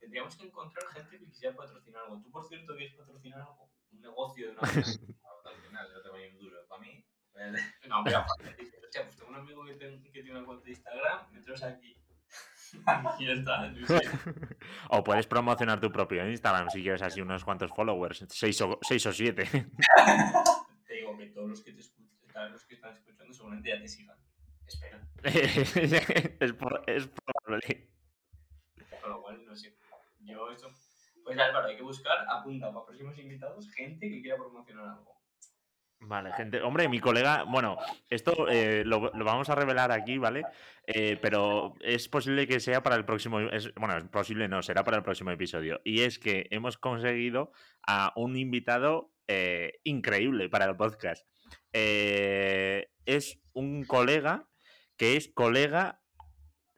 Speaker 2: Tendríamos que encontrar gente que quisiera patrocinar algo. Tú, por cierto, quieres patrocinar algo. Un negocio de una
Speaker 3: empresa. patrocinar, yo tengo un duro. Para mí.
Speaker 2: No, pero hostia, pues tengo un amigo que, que tiene una cuenta de Instagram, me traes aquí. y ya está.
Speaker 1: o puedes promocionar tu propio Instagram si quieres así unos cuantos followers, 6 o 7.
Speaker 2: te digo que todos los que, te escuchan, los que están escuchando seguramente ya te sigan. Espero.
Speaker 1: es, por, es probable.
Speaker 2: Con lo cual, no sé. Yo esto... Pues Álvaro, hay que buscar, apunta para próximos invitados, gente que quiera promocionar algo.
Speaker 1: Vale, gente. Hombre, mi colega, bueno, esto eh, lo, vamos a revelar aquí, ¿vale? Eh, pero es posible que sea para el próximo, es, bueno, es posible no, será para el próximo episodio. Y es que hemos conseguido a un invitado eh, increíble para el podcast. es un colega que es colega.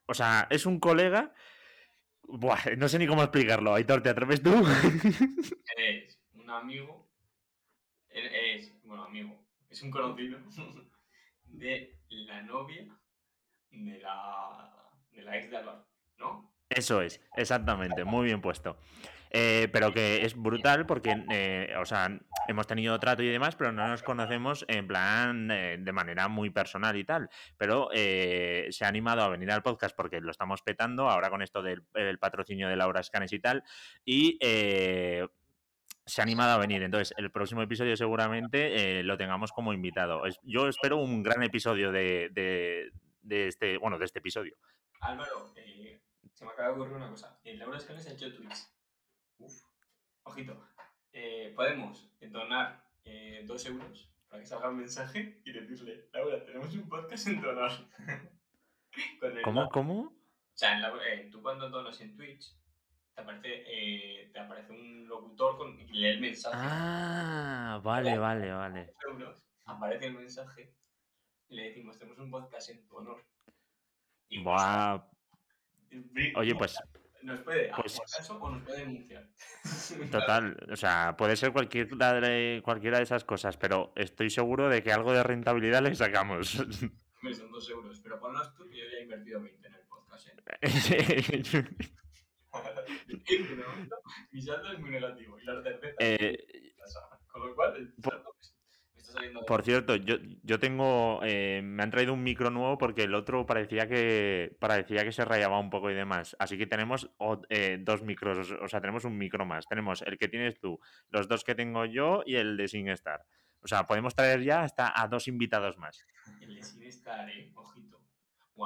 Speaker 1: O sea, es un colega. Buah, no sé ni cómo explicarlo. Aitor, ¿te atreves tú?
Speaker 2: es un amigo. Es, bueno, amigo. Es un conocido de la novia de la, de la ex de Álvaro, ¿no?
Speaker 1: Eso es, exactamente, muy bien puesto. Eh, pero que es brutal porque, eh, o sea, hemos tenido trato y demás, pero no nos conocemos en plan eh, de manera muy personal y tal. Pero se ha animado a venir al podcast porque lo estamos petando ahora con esto del patrocinio de Laura Scanes y tal. Y se ha animado a venir. Entonces, el próximo episodio seguramente lo tengamos como invitado. yo espero un gran episodio de, de, este, bueno, de este episodio.
Speaker 2: Álvaro, se me acaba de ocurrir una cosa. Laura Scanes ha hecho tweets Uf, ojito. Eh, podemos donar eh, dos euros para que salga un mensaje y decirle, Laura, tenemos un podcast en donar.
Speaker 1: ¿Cómo? ¿Cómo? O
Speaker 2: sea, eh, tú cuando donas en Twitch, te aparece, te aparece un locutor con, y lee el mensaje.
Speaker 1: Ah, vale, vale, vale.
Speaker 2: Euros, aparece el mensaje y le decimos, tenemos un podcast en tu honor.
Speaker 1: Y Buah. Oye, pues
Speaker 2: nos puede pues, caso o nos puede denunciar.
Speaker 1: Total, o sea, puede ser cualquiera de, cualquiera de esas cosas, pero estoy seguro de que algo de rentabilidad le sacamos.
Speaker 2: son dos euros, pero ponlos tú que yo ya he invertido 20 en el podcast. ¿eh? mi saldo es muy negativo y la cerveza. Eh, con lo cual, el
Speaker 1: por cierto, yo, yo tengo. Eh, me han traído un micro nuevo porque el otro parecía que parecía que se rayaba un poco y demás. Así que tenemos eh, dos micros, o sea, tenemos un micro más. Tenemos el que tienes tú, los dos que tengo yo y el de SingStar. O sea, podemos traer ya hasta a dos invitados más.
Speaker 2: El de SingStar, eh, ojito.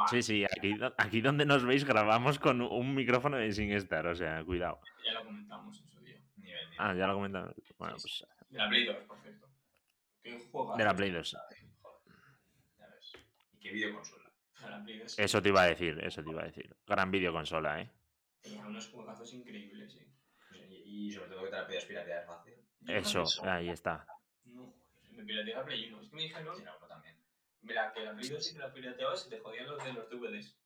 Speaker 1: Sí, sí, aquí, aquí donde nos veis grabamos con un micrófono de SingStar, o sea, cuidado.
Speaker 2: Ya lo comentamos en su día.
Speaker 1: Ah, ya lo comentamos. Bueno, pues.
Speaker 2: De la Play 2, por cierto.
Speaker 1: De la Play 2.
Speaker 3: ¿Y qué videoconsola?
Speaker 1: Eso te iba a decir, eso te iba a decir. Gran videoconsola,
Speaker 2: ¿eh? Tenía unos juegazos increíbles, ¿eh?
Speaker 3: Y sobre todo que te la podías piratear fácil.
Speaker 1: Eso, ahí está.
Speaker 2: No, me pirateé la Play 1. Es que me dijeron. Sí, no, también. Mira, que la Play 2 si te la pirateabas se te jodían los de los DVDs.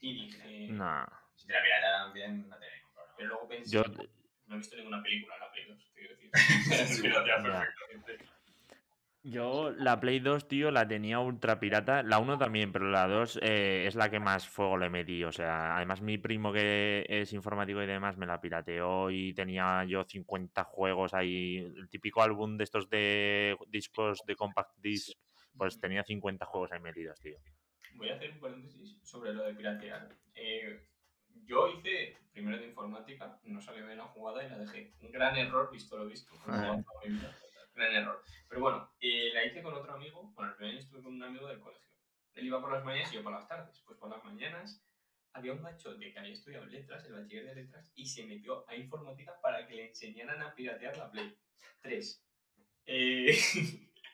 Speaker 2: Y dije.
Speaker 1: No.
Speaker 3: Si te la pirateaban bien, no tenía ningún problema.
Speaker 2: Pero luego pensé. Yo... No he visto ninguna película en la Play 2, te quiero decir. piratea perfectamente.
Speaker 1: Yo la Play 2, tío, la tenía ultra pirata. La 1 también, pero la 2 eh, es la que más fuego le metí. O sea, además mi primo que es informático y demás me la pirateó y tenía yo 50 juegos ahí. El típico álbum de estos de discos de compact disc, pues tenía 50 juegos ahí metidos, tío.
Speaker 2: Voy a hacer un paréntesis sobre lo de piratear. Eh, yo hice primero de informática, no salió bien la jugada y la dejé. Un gran error, visto lo visto gran error. Pero bueno, eh, la hice con otro amigo. Bueno, el primer año estuve con un amigo del colegio. Él iba por las mañanas y yo por las tardes. Pues por las mañanas había un macho de que había estudiado letras, el bachiller de letras, y se metió a informática para que le enseñaran a piratear la Play 3. Eh,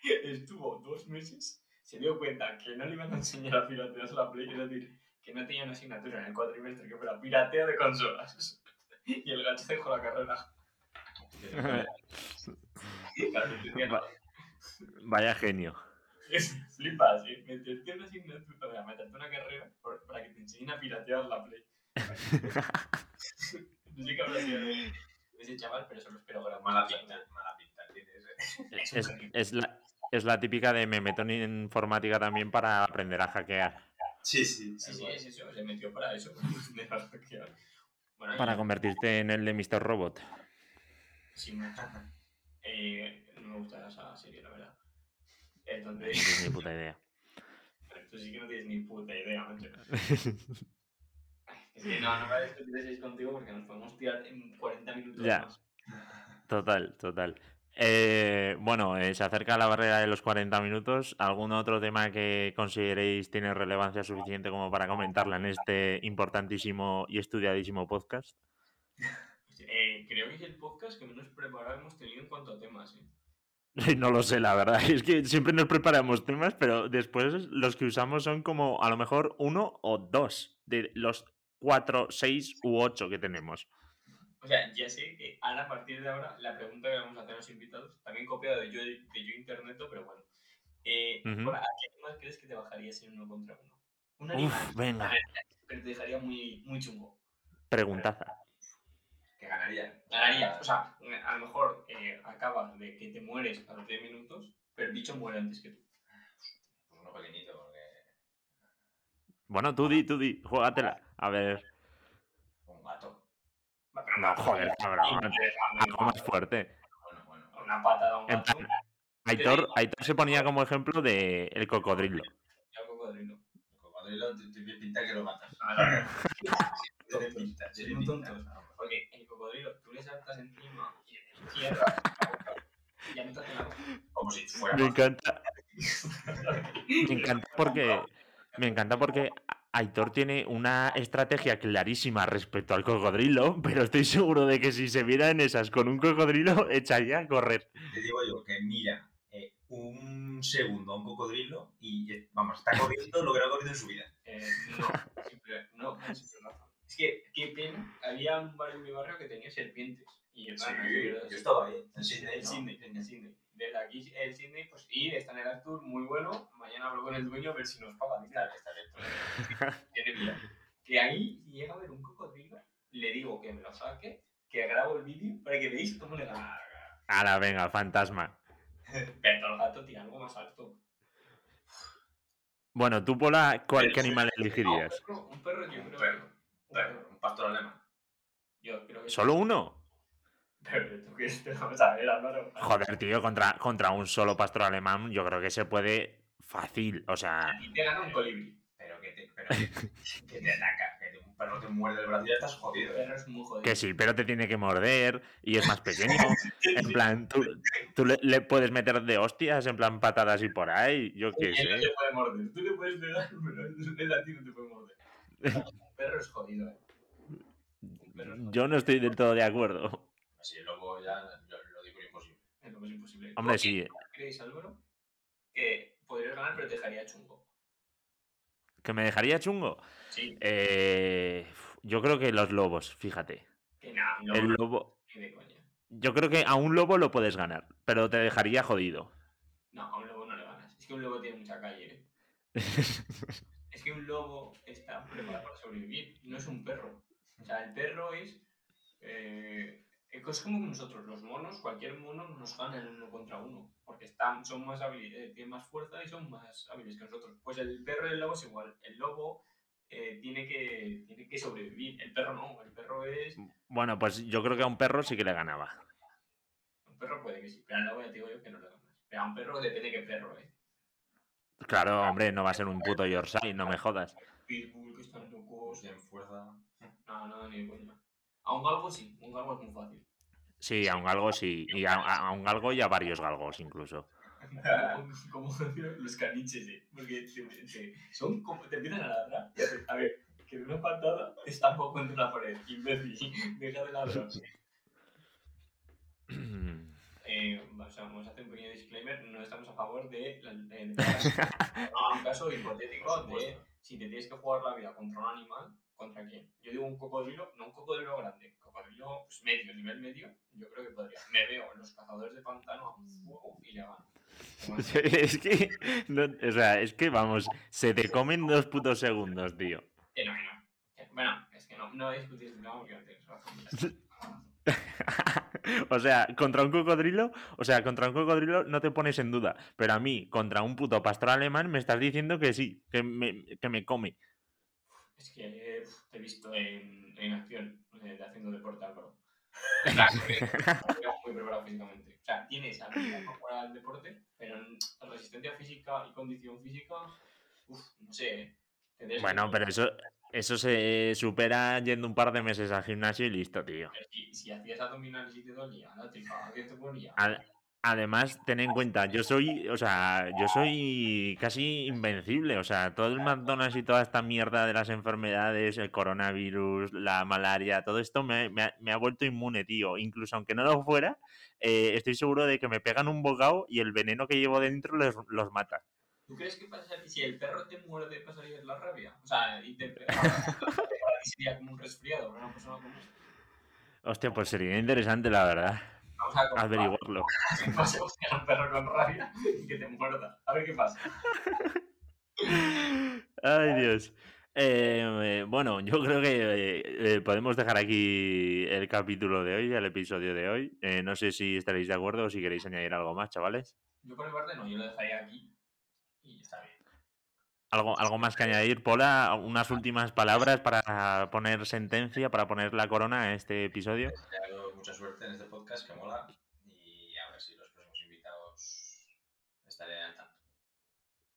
Speaker 2: estuvo dos meses, se dio cuenta que no le iban a enseñar a piratear la Play, es decir, que no tenía una asignatura en el cuatrimestre que fuera piratea de consolas. y el gacho dejó la carrera.
Speaker 1: Vaya genio.
Speaker 2: Flipas, ¿eh? Meterte una asignatura, meterte una carrera para que te enseñen a piratear la Play. no sé qué habrá sido ese chaval, pero eso lo espero ahora.
Speaker 3: Mala pinta, mala pinta
Speaker 1: Es, es, la, es la típica de me meto en informática también para aprender a hackear.
Speaker 3: Sí, sí.
Speaker 2: Sí, sí, es eso. Se metió para eso, para aprender a hackear.
Speaker 1: para convertirte en el de Mr. Robot.
Speaker 2: Sí, mucho. Eh, no me gusta esa serie, la verdad. Entonces... No
Speaker 1: tienes ni puta idea.
Speaker 2: Tú sí que no tienes ni puta idea, macho. es que no, no me discutir contigo porque nos podemos tirar en 40 minutos ya. más.
Speaker 1: Total, total. Eh, bueno, eh, se acerca la barrera de los 40 minutos. ¿Algún otro tema que consideréis tiene relevancia suficiente como para comentarla en este importantísimo y estudiadísimo podcast?
Speaker 2: Eh, creo que es el podcast que menos preparado hemos tenido en cuanto a temas. ¿eh?
Speaker 1: No lo sé, la verdad. Es que siempre nos preparamos temas, pero después los que usamos son como a lo mejor uno o dos de los cuatro, seis u ocho que tenemos.
Speaker 2: O sea, ya sé que ahora, a partir de ahora, la pregunta que vamos a hacer a los invitados, también copiada de yo, de yo Internet, pero bueno, Eh. ¿A qué animal crees que te bajarías en uno contra uno? Un animal.
Speaker 1: Uf, venga,
Speaker 2: Pero te dejaría muy, muy chungo.
Speaker 1: preguntaza.
Speaker 3: Que ganaría.
Speaker 2: Ganarías. O sea, a lo mejor eh, acabas de que te mueres a los 10 minutos, pero el bicho muere antes que tú.
Speaker 3: Pues uno pequeñito, porque.
Speaker 1: Bueno, tú di, tú di, juégatela. A ver.
Speaker 3: Un gato.
Speaker 1: No, joder, cabrón. Algo más fuerte.
Speaker 3: Bueno, bueno.
Speaker 2: Una patada a un gato.
Speaker 1: plan, Aitor, Aitor se ponía como ejemplo de el cocodrilo.
Speaker 2: al cocodrilo.
Speaker 3: El cocodrilo te, te pinta que lo matas.
Speaker 2: Ah,
Speaker 3: Tiene pinta, tiene pinta.
Speaker 2: Porque el cocodrilo, tú le saltas encima y le boca, y ya no te hace nada.
Speaker 3: Como si fuera.
Speaker 1: Me encanta, me encanta porque me encanta porque Aitor tiene una estrategia clarísima respecto al cocodrilo, pero estoy seguro de que si se viera en esas con un cocodrilo echaría a correr.
Speaker 3: Te digo yo que mira eh, un segundo a un cocodrilo y, eh, vamos, está corriendo lo que no ha corrido en su vida.
Speaker 2: Eh, no, simple, no, simple razón. Es que, qué pena, había un barrio en mi barrio que tenía serpientes. Y el
Speaker 3: Sí,
Speaker 2: verdad,
Speaker 3: yo estaba ahí, en Sydney,
Speaker 2: En
Speaker 3: ¿no?
Speaker 2: Sydney, en Sydney. Desde aquí, el Sydney, pues ir, está en el Artur, muy bueno. Mañana hablo con el dueño a ver si nos paga. Está, está. Tiene vida. Que ahí, llega a ver un cocodrilo, le digo que me lo saque, que grabo el vídeo para que veáis cómo le gana.
Speaker 1: Ahora, venga, fantasma.
Speaker 2: Pero el gato tiene algo más alto.
Speaker 1: Bueno, tú, Pola, ¿cuál, ¿qué animal
Speaker 2: No,
Speaker 1: elegirías?
Speaker 2: un perro, un perro yo
Speaker 3: Un
Speaker 2: creo
Speaker 3: perro,
Speaker 2: un
Speaker 3: Bueno, un pastor alemán.
Speaker 2: Yo creo que
Speaker 1: ¿Solo uno?
Speaker 2: Pero tú quieres, te vamos a ver, Álvaro.
Speaker 1: Joder, tío, contra, contra un solo pastor alemán yo creo que se puede fácil. O sea,
Speaker 2: A ti te gana un colibrí.
Speaker 3: Pero que te, pero que te ataca, que te- un perro te muerde el brazo y ya estás jodido.
Speaker 2: El
Speaker 3: ¿eh?
Speaker 2: perro es muy jodido.
Speaker 1: que sí, pero te tiene que morder y es más pequeño. En plan, tú, tú le, le puedes meter de hostias, en plan patadas y por ahí, yo qué
Speaker 2: Él no
Speaker 1: sé.
Speaker 2: te puede morder. Tú le puedes pegar, pero él a ti no te puede morder. Perro es jodido, eh. Un perro es jodido.
Speaker 1: Yo no estoy del todo de acuerdo.
Speaker 3: Así el lobo ya lo, lo digo imposible.
Speaker 2: Es lo más imposible.
Speaker 1: Hombre,
Speaker 2: ¿Tú
Speaker 1: sí,
Speaker 2: ¿Creéis, Álvaro? Que podrías ganar, pero te dejaría chungo.
Speaker 1: que me dejaría chungo.
Speaker 2: Sí.
Speaker 1: Eh, yo creo que los lobos, fíjate.
Speaker 2: Que nada, no,
Speaker 1: El lobo,
Speaker 2: ni de coña.
Speaker 1: yo creo que a un lobo lo puedes ganar, pero te dejaría jodido.
Speaker 2: No, a un lobo no le ganas. Es que un lobo tiene mucha calle, eh. Que un lobo está preparado para sobrevivir, no es un perro. O sea, el perro es. Eh, es como que nosotros, los monos, cualquier mono nos gana en uno contra uno. Porque están, son más hábiles, eh, tienen más fuerza y son más hábiles que nosotros. Pues el perro y el lobo es igual. El lobo eh, tiene, que, tiene que sobrevivir. El perro no, el perro es.
Speaker 1: Bueno, pues yo creo que a un perro sí que le ganaba.
Speaker 2: Un perro puede que sí, pero al lobo ya te digo yo que no le ganas. Pero a un perro depende de qué perro, eh.
Speaker 1: Claro, hombre, no va a ser un puto Yorkshire, no me jodas.
Speaker 2: Pitbull, que están.
Speaker 3: Tienen fuerza.
Speaker 2: No, no, ni coña. A un galgo sí, un galgo es muy fácil.
Speaker 1: Sí, a un galgo sí, y a, un galgo y a varios galgos incluso.
Speaker 2: como, los caniches, eh. Porque te, te- son como, te empiezan a ladrar. A ver, que de una patada te estampo contra la pared. Imbécil, deja de ladrar. Eh, o sea, vamos a hacer un pequeño disclaimer. No estamos a favor de. La, de, de- no, un caso hipotético de si te tienes que jugar la vida contra un animal, ¿contra quién? Yo digo un cocodrilo, no un cocodrilo grande, cocodrilo pues, medio, nivel medio, yo creo que podría. Me veo en los cazadores de pantano a fuego y le gano.
Speaker 1: es que, no- o sea, es que vamos, se te comen dos putos segundos, tío.
Speaker 2: Que no, que no. Que- Bueno, es que no, no discutir este tema porque no tienes razón.
Speaker 1: o sea, contra un cocodrilo, o sea, contra un cocodrilo no te pones en duda, pero a mí, contra un puto pastor alemán, me estás diciendo que sí, que me, que me come.
Speaker 2: Es que eh, te he visto en, en acción, eh, de haciendo deporte, Álvaro. Claro, muy preparado físicamente. O sea, tienes habilidad para al deporte, pero en resistencia física y condición física, uff, no sé.
Speaker 1: Bueno, pero eso, eso se supera yendo un par de meses al gimnasio y listo, tío.
Speaker 2: Si, si hacías abdominales y te dolía, la tripa, ¿qué te ponía?
Speaker 1: Ad- Además, ten en cuenta, yo soy, o sea, yo soy casi invencible. O sea, todo el McDonald's y toda esta mierda de las enfermedades, el coronavirus, la malaria, todo esto me, me ha, me ha vuelto inmune, tío. Incluso aunque no lo fuera, eh, estoy seguro de que me pegan un bocado y el veneno que llevo dentro los, los mata.
Speaker 2: ¿Tú crees que pasaría, si el perro te muerde, pasaría la rabia? O sea, y te sería como un resfriado, para una persona común.
Speaker 1: Hostia, pues sería interesante, la verdad.
Speaker 2: Vamos a
Speaker 1: averiguarlo.
Speaker 2: A buscar a un perro con rabia y que te muerda. A ver qué pasa.
Speaker 1: Ay, Dios. Eh, bueno, yo creo que eh, podemos dejar aquí el capítulo de hoy, el episodio de hoy. Eh, no sé si estaréis de acuerdo o si queréis añadir algo más, chavales.
Speaker 2: Yo por mi parte no, yo lo dejaría aquí y está bien.
Speaker 1: ¿Algo, algo más que añadir, Pola? ¿Unas últimas palabras para poner sentencia, para poner la corona a este episodio?
Speaker 3: Desearos mucha suerte en este podcast, que mola. Y a ver si los próximos invitados estaré al tanto.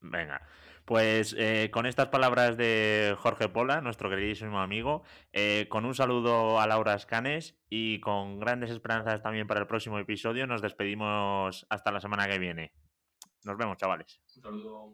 Speaker 1: Venga. Pues eh, con estas palabras de Jorge Pola, nuestro queridísimo amigo, eh, con un saludo a Laura Escanes y con grandes esperanzas también para el próximo episodio, nos despedimos hasta la semana que viene. Nos vemos, chavales.
Speaker 2: Un saludo.